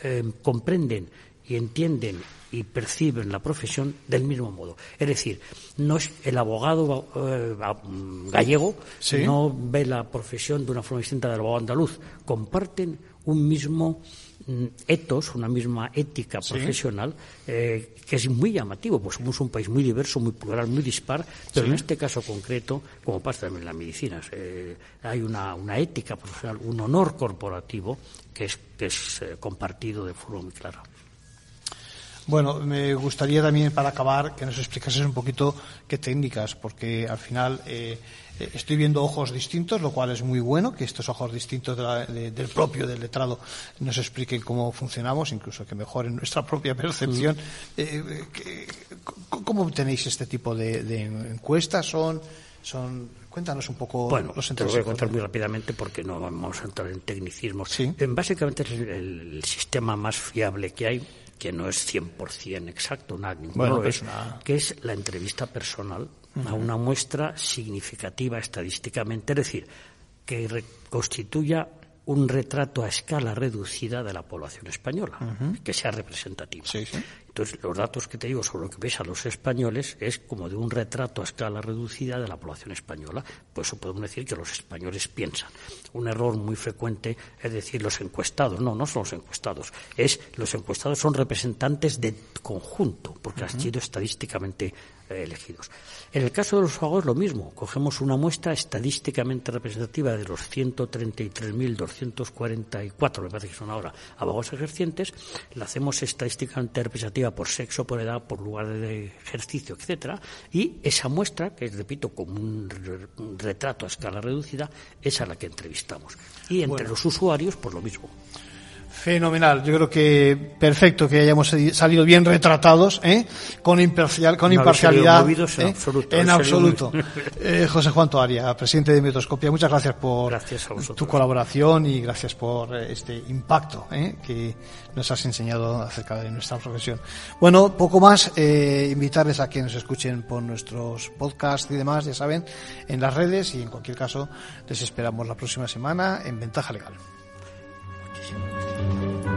eh, comprenden y entienden y perciben la profesión del mismo modo. Es decir, no es el abogado eh, gallego no ve la profesión de una forma distinta del abogado andaluz. Comparten un mismo mm, etos, una misma ética profesional eh, que es muy llamativo, pues somos un país muy diverso, muy plural, muy dispar, pero en este caso concreto, como pasa también en la medicina, eh, hay una, ética profesional, un honor corporativo que es, que es eh, compartido de forma muy clara. Bueno, me gustaría también, para acabar, que nos explicases un poquito qué técnicas, porque al final estoy viendo ojos distintos, lo cual es muy bueno, que estos ojos distintos del propio, del letrado, nos expliquen cómo funcionamos, incluso que mejoren nuestra propia percepción. Mm. Eh, ¿Cómo tenéis este tipo de, encuestas? ¿Son, son Cuéntanos un poco bueno, los Te lo voy a contar muy rápidamente porque no vamos a entrar en tecnicismos. ¿Sí? Básicamente es el, sistema más fiable que hay que no es 100% exacto, nada, bueno, es, que es la entrevista personal a una muestra significativa estadísticamente, es decir, que constituya un retrato a escala reducida de la población española, que sea representativa. Entonces, los datos que te digo sobre lo que ves a los españoles es como de un retrato a escala reducida de la población española. Por eso podemos decir que los españoles piensan. Un error muy frecuente es decir los encuestados. No, no son los encuestados. Es los encuestados son representantes de conjunto, porque han sido estadísticamente eh, elegidos. En el caso de los abogados, lo mismo. Cogemos una muestra estadísticamente representativa de los 133.244, me parece que son ahora, abogados ejercientes, la hacemos estadísticamente representativa por sexo, por edad, por lugar de ejercicio, etcétera, y esa muestra, que repito, como un, retrato a escala reducida, es a la que entrevistamos. Y entre los usuarios, pues lo mismo. Fenomenal, yo creo que perfecto que hayamos salido bien retratados, ¿eh? con, con imparcialidad. En absoluto. En absoluto. Eh, José Juan Toaria, presidente de Metoscopia, muchas gracias por tu colaboración y gracias por eh, este impacto que nos has enseñado acerca de nuestra profesión. Bueno, poco más, invitarles a que nos escuchen por nuestros podcasts y demás, ya saben, en las redes y en cualquier caso les esperamos la próxima semana en Ventaja Legal. 嗯。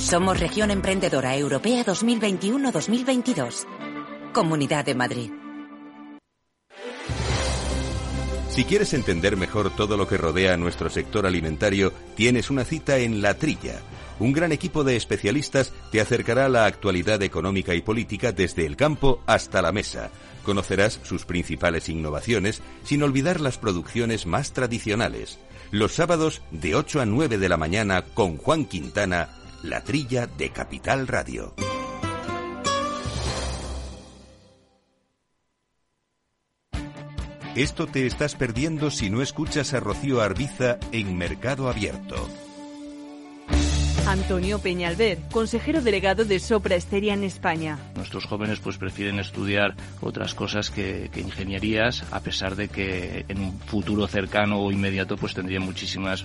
Somos Región Emprendedora Europea 2021-2022. Comunidad de Madrid. Si quieres entender mejor todo lo que rodea a nuestro sector alimentario, tienes una cita en La Trilla. Un gran equipo de especialistas te acercará a la actualidad económica y política desde el campo hasta la mesa. Conocerás sus principales innovaciones sin olvidar las producciones más tradicionales. Los sábados de 8 a 9 de la mañana con Juan Quintana, La Trilla de Capital Radio. Esto te estás perdiendo si no escuchas a Rocío Arbiza en Mercado Abierto. Antonio Peñalver, consejero delegado de Sopra Esteria en España. Nuestros jóvenes pues prefieren estudiar otras cosas que, ingenierías, a pesar de que en un futuro cercano o inmediato pues tendrían muchísimas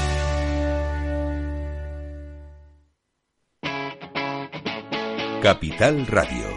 Capital Radio.